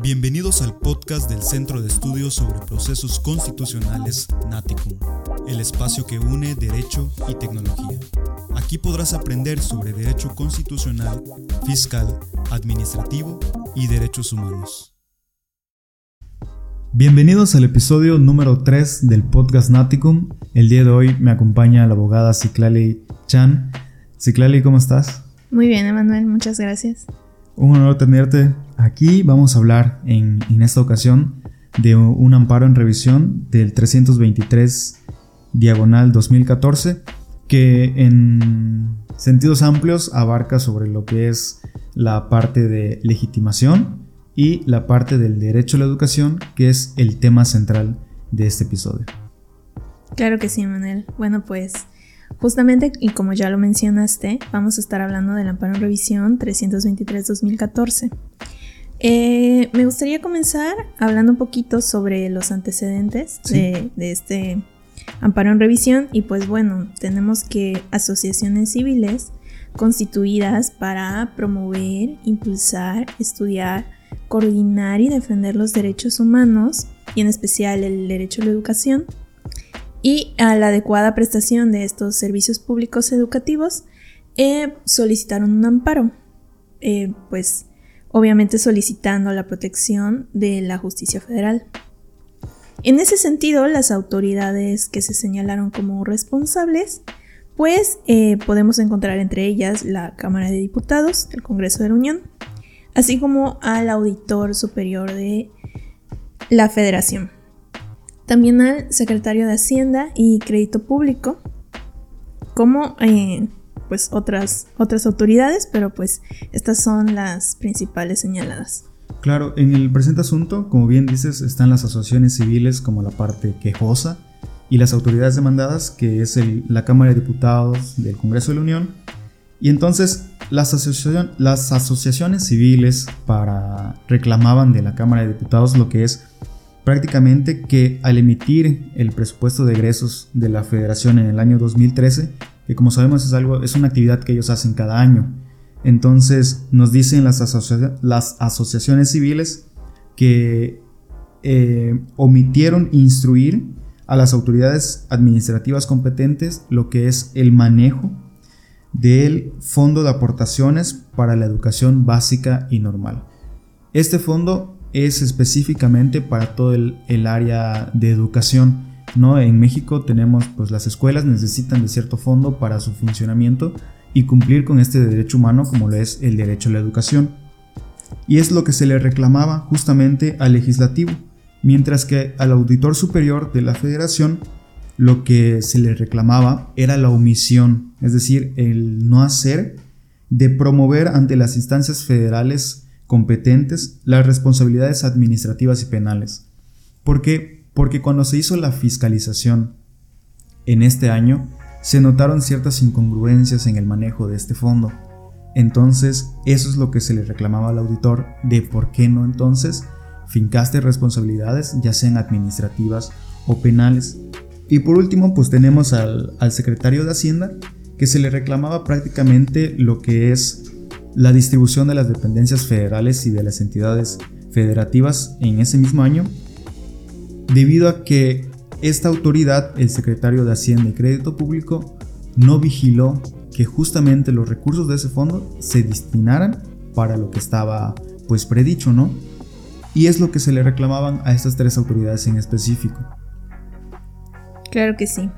Bienvenidos al podcast del Centro de Estudios sobre Procesos Constitucionales Naticum, el espacio que une derecho y tecnología. Aquí podrás aprender sobre derecho constitucional, fiscal, administrativo y derechos humanos. Bienvenidos al episodio número 3 del podcast Naticum. El día de hoy me acompaña la abogada Ciclali Chan. Ciclali, ¿cómo estás? Muy bien, Emanuel, muchas gracias. Un honor tenerte aquí. Vamos a hablar en, esta ocasión de un amparo en revisión del 323 diagonal 2014 que en sentidos amplios abarca sobre lo que es la parte de legitimación y la parte del derecho a la educación, que es el tema central de este episodio. Claro que sí, Manuel. Bueno, pues Justamente, y como ya lo mencionaste, vamos a estar hablando del amparo en revisión 323-2014. Eh, me gustaría comenzar hablando un poquito sobre los antecedentes de, de, este amparo en revisión y pues bueno, tenemos que asociaciones civiles constituidas para promover, impulsar, estudiar, coordinar y defender los derechos humanos y en especial el derecho a la educación y a la adecuada prestación de estos servicios públicos educativos eh, solicitaron un amparo, eh, pues obviamente solicitando la protección de la justicia federal. En ese sentido, las autoridades que se señalaron como responsables, pues eh, podemos encontrar entre ellas la Cámara de Diputados, el Congreso de la Unión, así como al Auditor Superior de la Federación también al secretario de Hacienda y Crédito Público, como eh, pues otras, otras autoridades, pero pues estas son las principales señaladas. Claro, en el presente asunto, como bien dices, están las asociaciones civiles como la parte quejosa y las autoridades demandadas, que es la Cámara de Diputados del Congreso de la Unión. Y entonces las, las asociaciones civiles para, reclamaban de la Cámara de Diputados lo que es prácticamente que al emitir el presupuesto de egresos de la federación en el año 2013, que como sabemos es, algo, es una actividad que ellos hacen cada año, entonces nos dicen las, asociaciones civiles que eh, omitieron instruir a las autoridades administrativas competentes lo que es el manejo del Fondo de Aportaciones para la Educación Básica y Normal. Este fondo es específicamente para todo el, área de educación. ¿no? En México tenemos, pues las escuelas necesitan de cierto fondo para su funcionamiento y cumplir con este derecho humano como lo es el derecho a la educación. Y es lo que se le reclamaba justamente al legislativo, mientras que al auditor superior de la federación lo que se le reclamaba era la omisión, es decir, el no hacer de promover ante las instancias federales competentes las responsabilidades administrativas y penales. ¿Por qué? Porque cuando se hizo la fiscalización en este año, se notaron ciertas incongruencias en el manejo de este fondo. Entonces, eso es lo que se le reclamaba al auditor de por qué no entonces fincaste responsabilidades, ya sean administrativas o penales. Y por último, pues tenemos al, al secretario de Hacienda, que se le reclamaba prácticamente lo que es la distribución de las dependencias federales y de las entidades federativas en ese mismo año, debido a que esta autoridad, el secretario de Hacienda y Crédito Público, no vigiló que justamente los recursos de ese fondo se destinaran para lo que estaba pues predicho, ¿no? Y es lo que se le reclamaban a estas tres autoridades en específico. Claro que sí.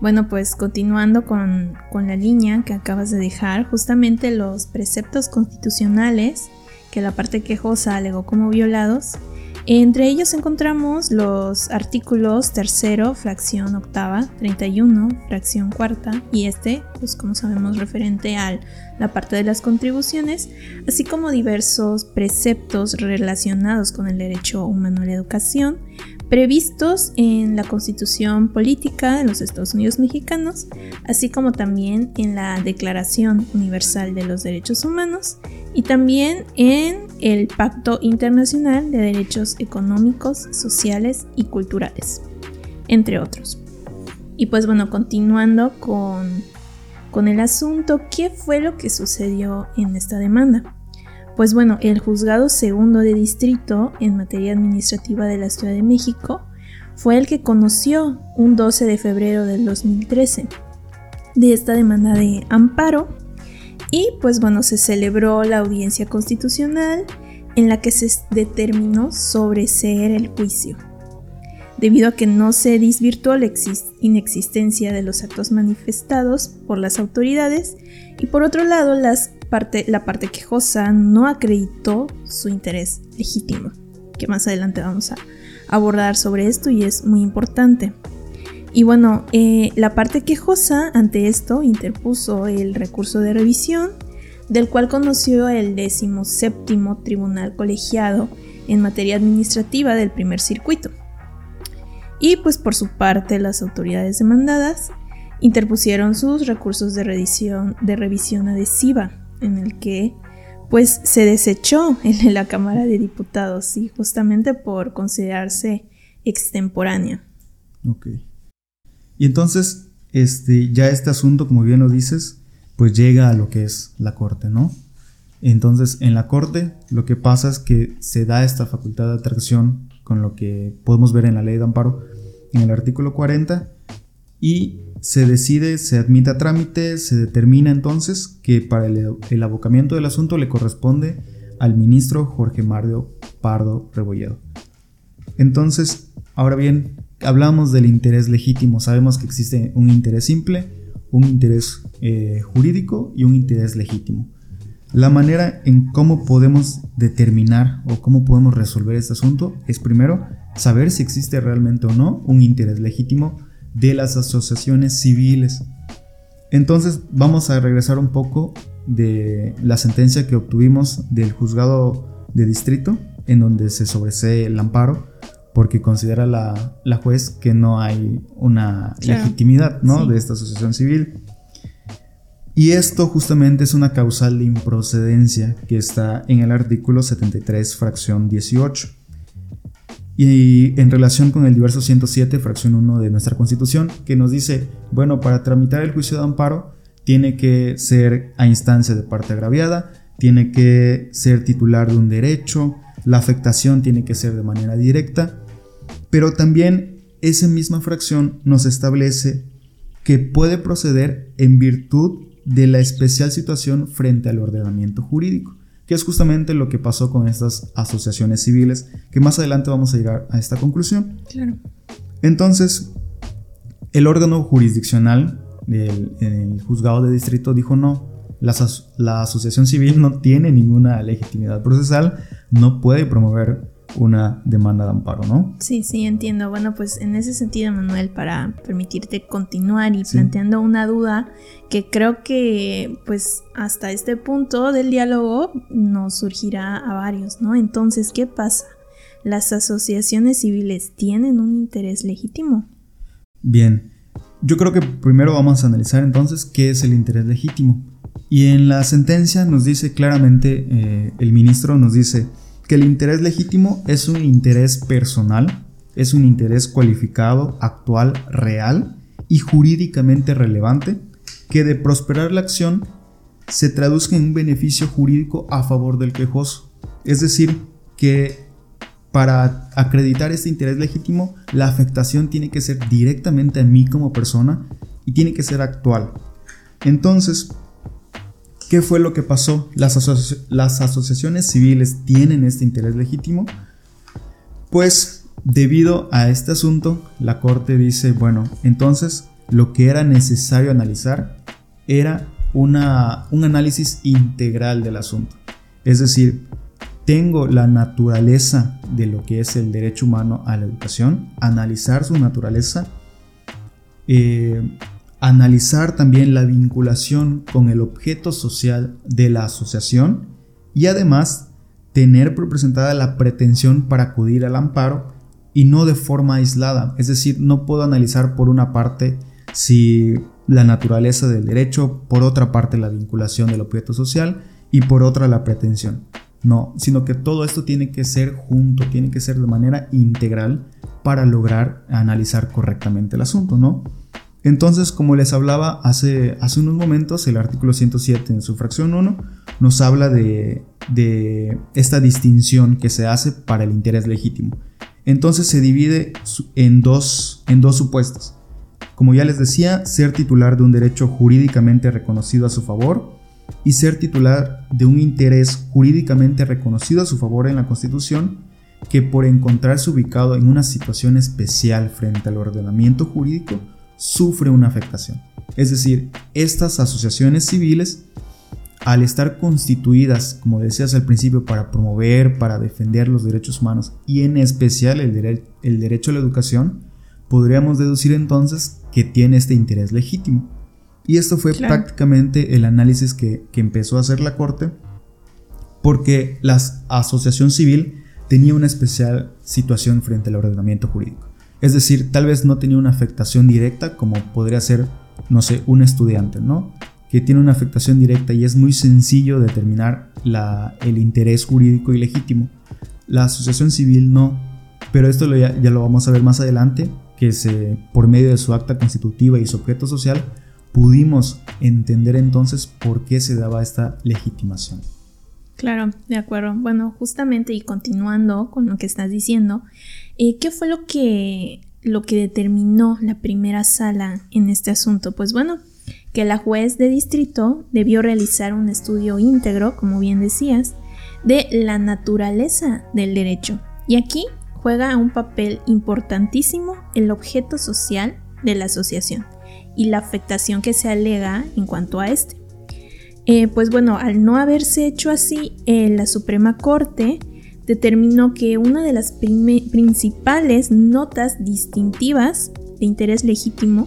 Bueno, pues continuando con, la línea que acabas de dejar, justamente los preceptos constitucionales que la parte quejosa alegó como violados, entre ellos encontramos los artículos tercero, fracción octava, 31, fracción cuarta, y este, pues como sabemos, referente a la parte de las contribuciones, así como diversos preceptos relacionados con el derecho humano a la educación, previstos en la Constitución Política de los Estados Unidos Mexicanos, así como también en la Declaración Universal de los Derechos Humanos y también en el Pacto Internacional de Derechos Económicos, Sociales y Culturales, entre otros. Y pues bueno, continuando con, con el asunto, ¿qué fue lo que sucedió en esta demanda? Pues bueno, el juzgado segundo de distrito en materia administrativa de la Ciudad de México fue el que conoció un 12 de febrero del 2013 de esta demanda de amparo y pues bueno, se celebró la audiencia constitucional en la que se determinó sobreseer el juicio, debido a que no se desvirtuó la inexistencia de los actos manifestados por las autoridades y por otro lado las parte, la parte quejosa no acreditó su interés legítimo, que más adelante vamos a abordar sobre esto y es muy importante. Y bueno, eh, la parte quejosa ante esto interpuso el recurso de revisión, del cual conoció el 17 Tribunal Colegiado en materia administrativa del primer circuito. Y pues por su parte las autoridades demandadas interpusieron sus recursos de revisión, de revisión adhesiva, en el que pues se desechó en la Cámara de Diputados y justamente por considerarse extemporánea. Ok. Y entonces, este, ya este asunto, como bien lo dices, pues llega a lo que es la Corte, ¿no? Entonces, en la Corte lo que pasa es que se da esta facultad de atracción con lo que podemos ver en la ley de amparo en el artículo 40 y se decide, se admite a trámite, se determina entonces que para el, abocamiento del asunto le corresponde al ministro Jorge Mario Pardo Rebolledo. Entonces, ahora bien, hablamos del interés legítimo, sabemos que existe un interés simple, un interés eh, jurídico y un interés legítimo. La manera en cómo podemos determinar o cómo podemos resolver este asunto es primero saber si existe realmente o no un interés legítimo de las asociaciones civiles. Entonces vamos a regresar un poco de la sentencia que obtuvimos del juzgado de distrito, en donde se sobresee el amparo, porque considera la, la juez que no hay una legitimidad ¿no? de esta asociación civil. Y esto justamente es una causal de improcedencia que está en el artículo 73, fracción 18. Y en relación con el diverso 107, fracción 1 de nuestra Constitución, que nos dice, bueno, para tramitar el juicio de amparo tiene que ser a instancia de parte agraviada, tiene que ser titular de un derecho, la afectación tiene que ser de manera directa, pero también esa misma fracción nos establece que puede proceder en virtud de la especial situación frente al ordenamiento jurídico que es justamente lo que pasó con estas asociaciones civiles, que más adelante vamos a llegar a esta conclusión. Claro. Entonces, el órgano jurisdiccional del juzgado de distrito dijo no, la, la asociación civil no tiene ninguna legitimidad procesal, no puede promover una demanda de amparo, ¿no? Sí, sí, entiendo. Bueno, pues en ese sentido, Manuel, para permitirte continuar y planteando una duda que creo que pues hasta este punto del diálogo nos surgirá a varios, ¿no? Entonces, ¿qué pasa? ¿Las asociaciones civiles tienen un interés legítimo? Bien, yo creo que primero vamos a analizar entonces qué es el interés legítimo. Y en la sentencia nos dice claramente, eh, el ministro nos dice, que el interés legítimo es un interés personal, es un interés cualificado, actual, real y jurídicamente relevante, que de prosperar la acción se traduzca en un beneficio jurídico a favor del quejoso. Es decir, que para acreditar este interés legítimo, la afectación tiene que ser directamente a mí como persona y tiene que ser actual. Entonces, ¿Qué fue lo que pasó? Las, asociaciones civiles tienen este interés legítimo. Pues debido a este asunto, la Corte dice, bueno, entonces lo que era necesario analizar era una, un análisis integral del asunto. Es decir, tengo la naturaleza de lo que es el derecho humano a la educación, analizar su naturaleza, eh, analizar también la vinculación con el objeto social de la asociación y además tener representada la pretensión para acudir al amparo y no de forma aislada. Es decir, no puedo analizar por una parte si la naturaleza del derecho, por otra parte la vinculación del objeto social y por otra la pretensión. No, sino que todo esto tiene que ser junto, tiene que ser de manera integral para lograr analizar correctamente el asunto, ¿no? Entonces, como les hablaba hace, hace unos momentos, el artículo 107 en su fracción 1 nos habla de, de esta distinción que se hace para el interés legítimo. Entonces se divide en dos, en dos supuestos. Como ya les decía, ser titular de un derecho jurídicamente reconocido a su favor y ser titular de un interés jurídicamente reconocido a su favor en la Constitución que por encontrarse ubicado en una situación especial frente al ordenamiento jurídico sufre una afectación. Es decir, estas asociaciones civiles, al estar constituidas, como decías al principio, para promover, para defender los derechos humanos y en especial el, el derecho a la educación, podríamos deducir entonces que tiene este interés legítimo. Y esto fue prácticamente el análisis que, que empezó a hacer la Corte, porque la asociación civil tenía una especial situación frente al ordenamiento jurídico. Es decir, tal vez no tenía una afectación directa como podría ser, no sé, un estudiante, ¿no? Que tiene una afectación directa y es muy sencillo determinar el interés jurídico y legítimo. La asociación civil no, pero esto ya, lo vamos a ver más adelante, que por medio de su acta constitutiva y su objeto social, pudimos entender entonces por qué se daba esta legitimación. Claro, de acuerdo. Bueno, justamente y continuando con lo que estás diciendo, eh, ¿qué fue lo que, lo que determinó la primera sala en este asunto? Pues bueno, que la juez de distrito debió realizar un estudio íntegro, como bien decías, de la naturaleza del derecho. Y aquí juega un papel importantísimo el objeto social de la asociación y la afectación que se alega en cuanto a este. Eh, pues bueno, al no haberse hecho así, eh, la Suprema Corte determinó que una de las principales notas distintivas de interés legítimo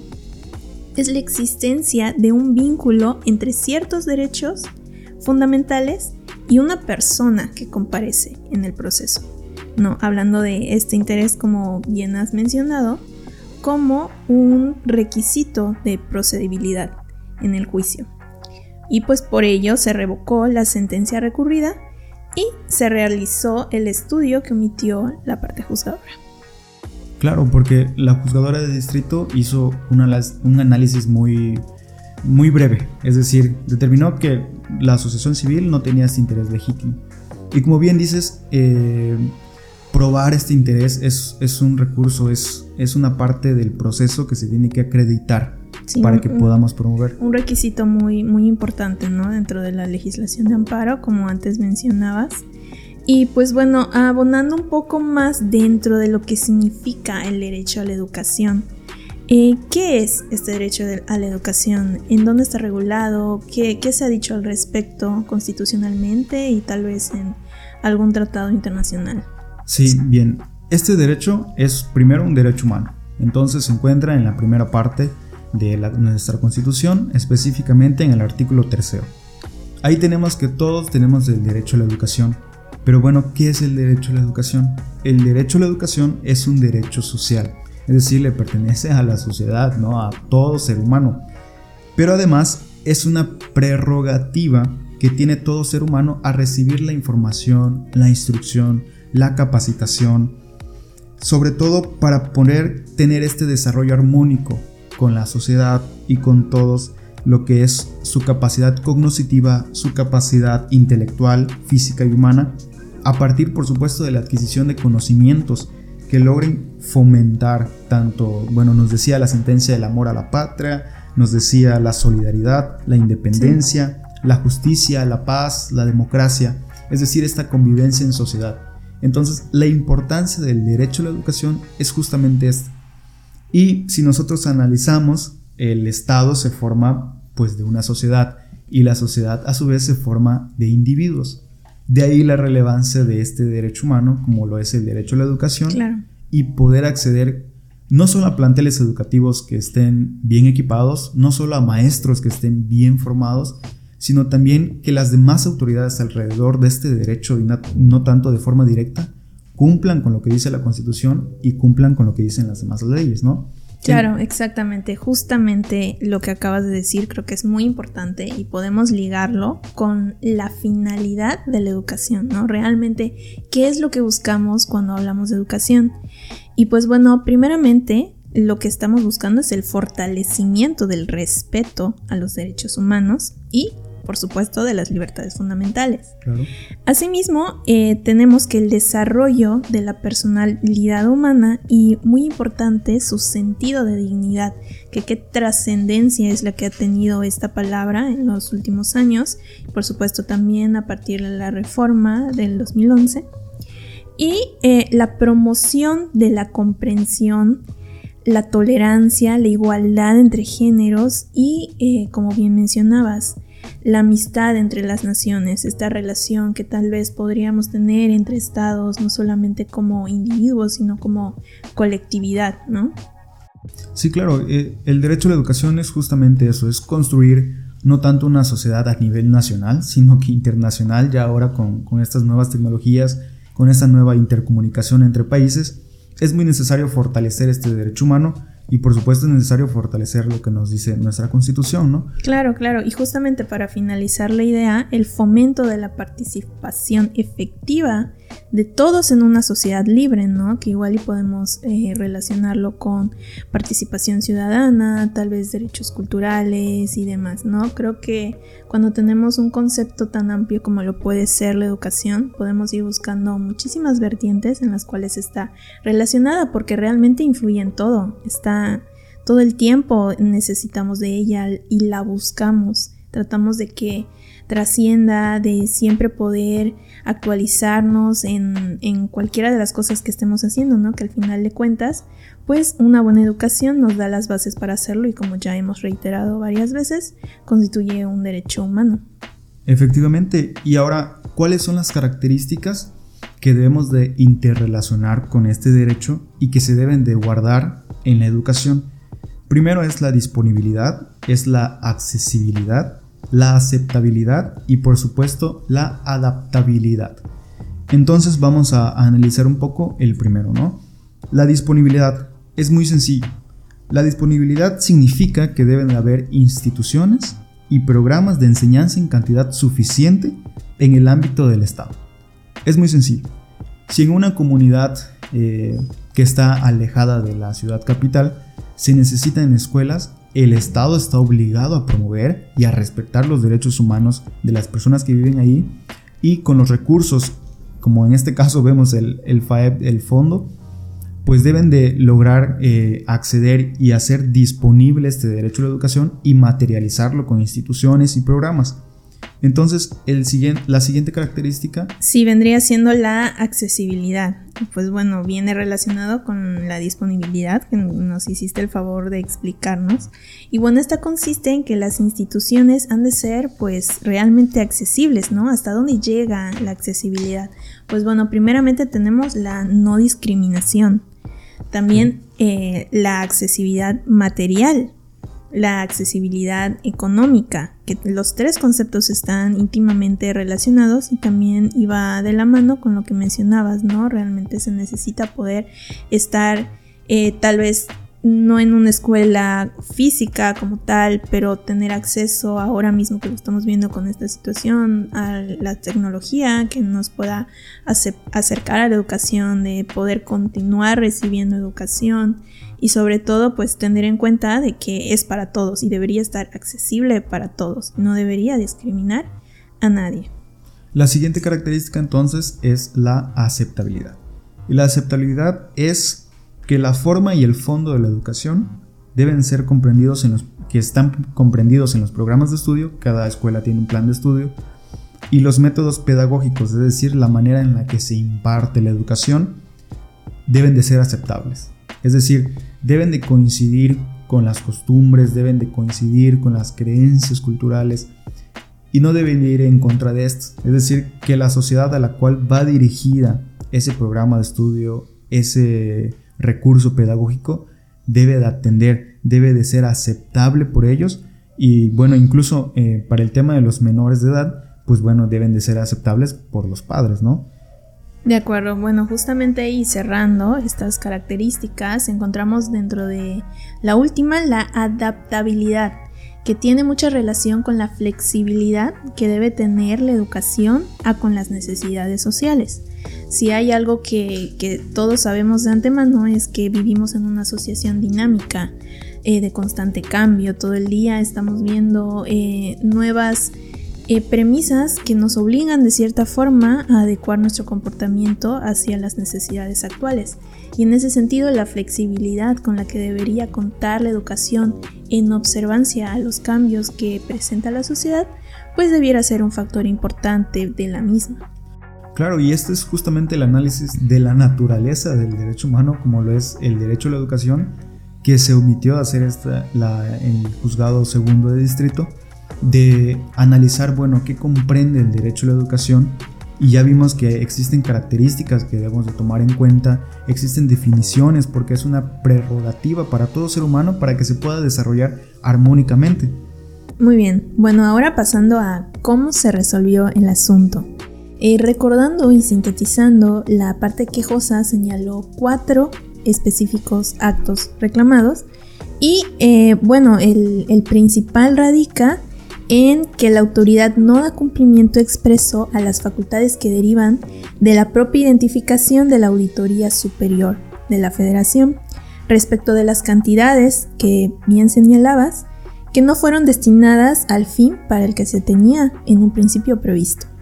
es la existencia de un vínculo entre ciertos derechos fundamentales y una persona que comparece en el proceso. No, hablando de este interés como bien has mencionado, como un requisito de procedibilidad en el juicio y pues por ello se revocó la sentencia recurrida y se realizó el estudio que omitió la parte juzgadora. Claro, porque la juzgadora de distrito hizo un análisis muy, muy breve, es decir, determinó que la asociación civil no tenía este interés legítimo. Y como bien dices, eh, probar este interés es, es un recurso, es, es una parte del proceso que se tiene que acreditar para que podamos promover. Un requisito muy, muy importante ¿no? dentro de la legislación de amparo, como antes mencionabas. Y pues bueno, abonando un poco más dentro de lo que significa el derecho a la educación. Eh, ¿Qué es este derecho a la educación? ¿En dónde está regulado? ¿Qué, ¿Qué se ha dicho al respecto constitucionalmente y tal vez en algún tratado internacional? Sí, bien. Este derecho es primero un derecho humano. Entonces se encuentra en la primera parte de nuestra constitución, específicamente en el artículo tercero. Ahí tenemos que todos tenemos el derecho a la educación. Pero bueno, ¿qué es el derecho a la educación? El derecho a la educación es un derecho social, es decir, le pertenece a la sociedad, ¿no? a todo ser humano. Pero además es una prerrogativa que tiene todo ser humano a recibir la información, la instrucción, la capacitación, sobre todo para poder tener este desarrollo armónico con la sociedad y con todos lo que es su capacidad cognitiva, su capacidad intelectual, física y humana, a partir por supuesto de la adquisición de conocimientos que logren fomentar tanto, bueno, nos decía la sentencia del amor a la patria, nos decía la solidaridad, la independencia, la justicia, la paz, la democracia, es decir, esta convivencia en sociedad. Entonces, la importancia del derecho a la educación es justamente esta, y si nosotros analizamos, el Estado se forma pues de una sociedad y la sociedad a su vez se forma de individuos. De ahí la relevancia de este derecho humano, como lo es el derecho a la educación, y poder acceder no solo a planteles educativos que estén bien equipados, no solo a maestros que estén bien formados, sino también que las demás autoridades alrededor de este derecho, y no tanto de forma directa, cumplan con lo que dice la Constitución y cumplan con lo que dicen las demás leyes, ¿no? Claro, exactamente. Justamente lo que acabas de decir creo que es muy importante y podemos ligarlo con la finalidad de la educación, ¿no? Realmente, ¿qué es lo que buscamos cuando hablamos de educación? Y pues bueno, primeramente, lo que estamos buscando es el fortalecimiento del respeto a los derechos humanos y por supuesto, de las libertades fundamentales. Asimismo, eh, tenemos que el desarrollo de la personalidad humana y, muy importante, su sentido de dignidad, que qué trascendencia es la que ha tenido esta palabra en los últimos años, por supuesto también a partir de la reforma del 2011, y eh, la promoción de la comprensión la tolerancia, la igualdad entre géneros y, eh, como bien mencionabas, la amistad entre las naciones, esta relación que tal vez podríamos tener entre estados, no solamente como individuos, sino como colectividad, ¿no? Sí, claro, eh, el derecho a la educación es justamente eso, es construir no tanto una sociedad a nivel nacional, sino que internacional, ya ahora con, con estas nuevas tecnologías, con esta nueva intercomunicación entre países, es muy necesario fortalecer este derecho humano y por supuesto es necesario fortalecer lo que nos dice nuestra constitución, ¿no? Claro, claro. Y justamente para finalizar la idea, el fomento de la participación efectiva de todos en una sociedad libre, ¿no? Que igual y podemos eh, relacionarlo con participación ciudadana, tal vez derechos culturales y demás, ¿no? Creo que cuando tenemos un concepto tan amplio como lo puede ser la educación, podemos ir buscando muchísimas vertientes en las cuales está relacionada porque realmente influye en todo, está todo el tiempo necesitamos de ella y la buscamos, tratamos de que trascienda, de siempre poder actualizarnos en, en, cualquiera de las cosas que estemos haciendo, ¿no? Que al final de cuentas, pues una buena educación nos da las bases para hacerlo y como ya hemos reiterado varias veces, constituye un derecho humano. Efectivamente, y ahora, ¿cuáles son las características que debemos de interrelacionar con este derecho y que se deben de guardar en la educación? Primero es la disponibilidad, es la accesibilidad, la aceptabilidad y por supuesto la adaptabilidad. Entonces vamos a analizar un poco el primero, ¿no? La disponibilidad es muy sencillo. La disponibilidad significa que deben haber instituciones y programas de enseñanza en cantidad suficiente en el ámbito del Estado. Es muy sencillo. Si en una comunidad eh, que está alejada de la ciudad capital se necesitan escuelas, el Estado está obligado a promover y a respetar los derechos humanos de las personas que viven ahí y con los recursos, como en este caso vemos el, el FAEB, el fondo, pues deben de lograr eh, acceder y hacer disponible este derecho a la educación y materializarlo con instituciones y programas. Entonces, la siguiente característica... Sí, vendría siendo la accesibilidad. Pues bueno, viene relacionado con la disponibilidad que nos hiciste el favor de explicarnos. Y bueno, esta consiste en que las instituciones han de ser pues realmente accesibles, ¿no? ¿Hasta dónde llega la accesibilidad? Pues bueno, primeramente tenemos la no discriminación. También eh, la accesibilidad material la accesibilidad económica, que los tres conceptos están íntimamente relacionados y también iba de la mano con lo que mencionabas, ¿no? Realmente se necesita poder estar eh, tal vez no en una escuela física como tal, pero tener acceso ahora mismo que lo estamos viendo con esta situación a la tecnología que nos pueda acercar a la educación, de poder continuar recibiendo educación y sobre todo pues tener en cuenta de que es para todos y debería estar accesible para todos, no debería discriminar a nadie. La siguiente característica entonces es la aceptabilidad. Y la aceptabilidad es que la forma y el fondo de la educación deben ser comprendidos en los que están comprendidos en los programas de estudio, cada escuela tiene un plan de estudio, y los métodos pedagógicos, es decir, la manera en la que se imparte la educación, deben de ser aceptables. Es decir, deben de coincidir con las costumbres, deben de coincidir con las creencias culturales y no deben ir en contra de esto. Es decir, que la sociedad a la cual va dirigida ese programa de estudio, ese recurso pedagógico, debe de atender, debe de ser aceptable por ellos y bueno, incluso eh, para el tema de los menores de edad, pues bueno, deben de ser aceptables por los padres, ¿no? De acuerdo, bueno, justamente ahí cerrando estas características encontramos dentro de la última la adaptabilidad, que tiene mucha relación con la flexibilidad que debe tener la educación a con las necesidades sociales. Si hay algo que, todos sabemos de antemano es que vivimos en una asociación dinámica eh, de constante cambio. Todo el día estamos viendo eh, nuevas eh, premisas que nos obligan de cierta forma a adecuar nuestro comportamiento hacia las necesidades actuales. Y en ese sentido, la flexibilidad con la que debería contar la educación en observancia a los cambios que presenta la sociedad, pues debiera ser un factor importante de la misma. Claro, y este es justamente el análisis de la naturaleza del derecho humano, como lo es el derecho a la educación, que se omitió de hacer esta, el juzgado segundo de distrito, de analizar, bueno, qué comprende el derecho a la educación y ya vimos que existen características que debemos de tomar en cuenta, existen definiciones porque es una prerrogativa para todo ser humano para que se pueda desarrollar armónicamente. Muy bien, bueno, ahora pasando a cómo se resolvió el asunto. Eh, recordando y sintetizando, la parte quejosa señaló cuatro específicos actos reclamados y eh, bueno, el, el principal radica en que la autoridad no da cumplimiento expreso a las facultades que derivan de la propia identificación de la Auditoría Superior de la Federación respecto de las cantidades que bien señalabas que no fueron destinadas al fin para el que se tenía en un principio previsto.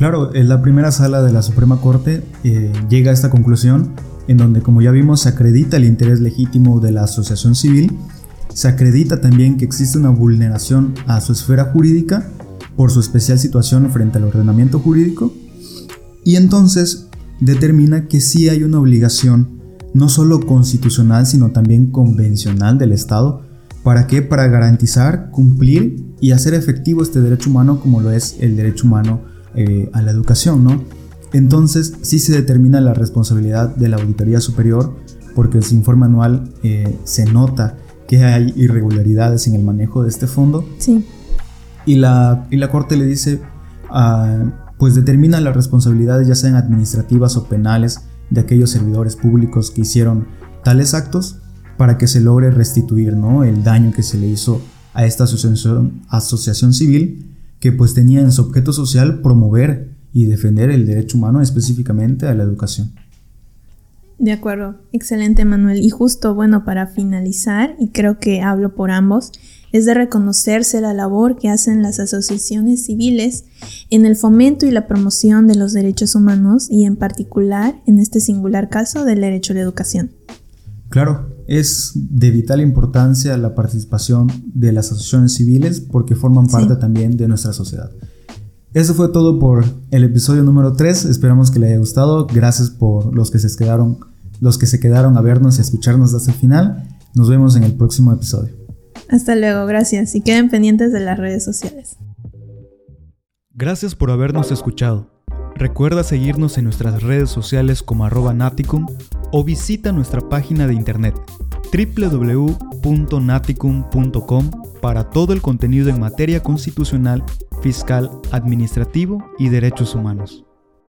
Claro, en la primera sala de la Suprema Corte eh, llega a esta conclusión en donde, como ya vimos, se acredita el interés legítimo de la asociación civil se acredita también que existe una vulneración a su esfera jurídica por su especial situación frente al ordenamiento jurídico y entonces determina que sí hay una obligación no solo constitucional sino también convencional del Estado. Para que para garantizar, cumplir y hacer efectivo este derecho humano como lo es el derecho humano eh, a la educación, ¿no? Entonces sí se determina la responsabilidad de la Auditoría Superior porque en su informe anual eh, se nota que hay irregularidades en el manejo de este fondo. Sí. Y la, y la Corte le dice, ah, pues determina las responsabilidades ya sean administrativas o penales de aquellos servidores públicos que hicieron tales actos para que se logre restituir ¿no? el daño que se le hizo a esta asociación, asociación civil que pues tenía en su objeto social promover y defender el derecho humano específicamente a la educación. De acuerdo, excelente Manuel. Y justo, bueno, para finalizar, y creo que hablo por ambos, es de reconocerse la labor que hacen las asociaciones civiles en el fomento y la promoción de los derechos humanos y en particular, en este singular caso, del derecho a la educación. Claro, es de vital importancia la participación de las asociaciones civiles porque forman parte también de nuestra sociedad. Eso fue todo por el episodio número 3. Esperamos que le haya gustado. Gracias por los que se quedaron los que se quedaron a vernos y a escucharnos hasta el final. Nos vemos en el próximo episodio. Hasta luego, gracias y queden pendientes de las redes sociales. Gracias por habernos escuchado. Recuerda seguirnos en nuestras redes sociales como arroba naticum o visita nuestra página de internet www.naticum.com para todo el contenido en materia constitucional, fiscal, administrativo y derechos humanos.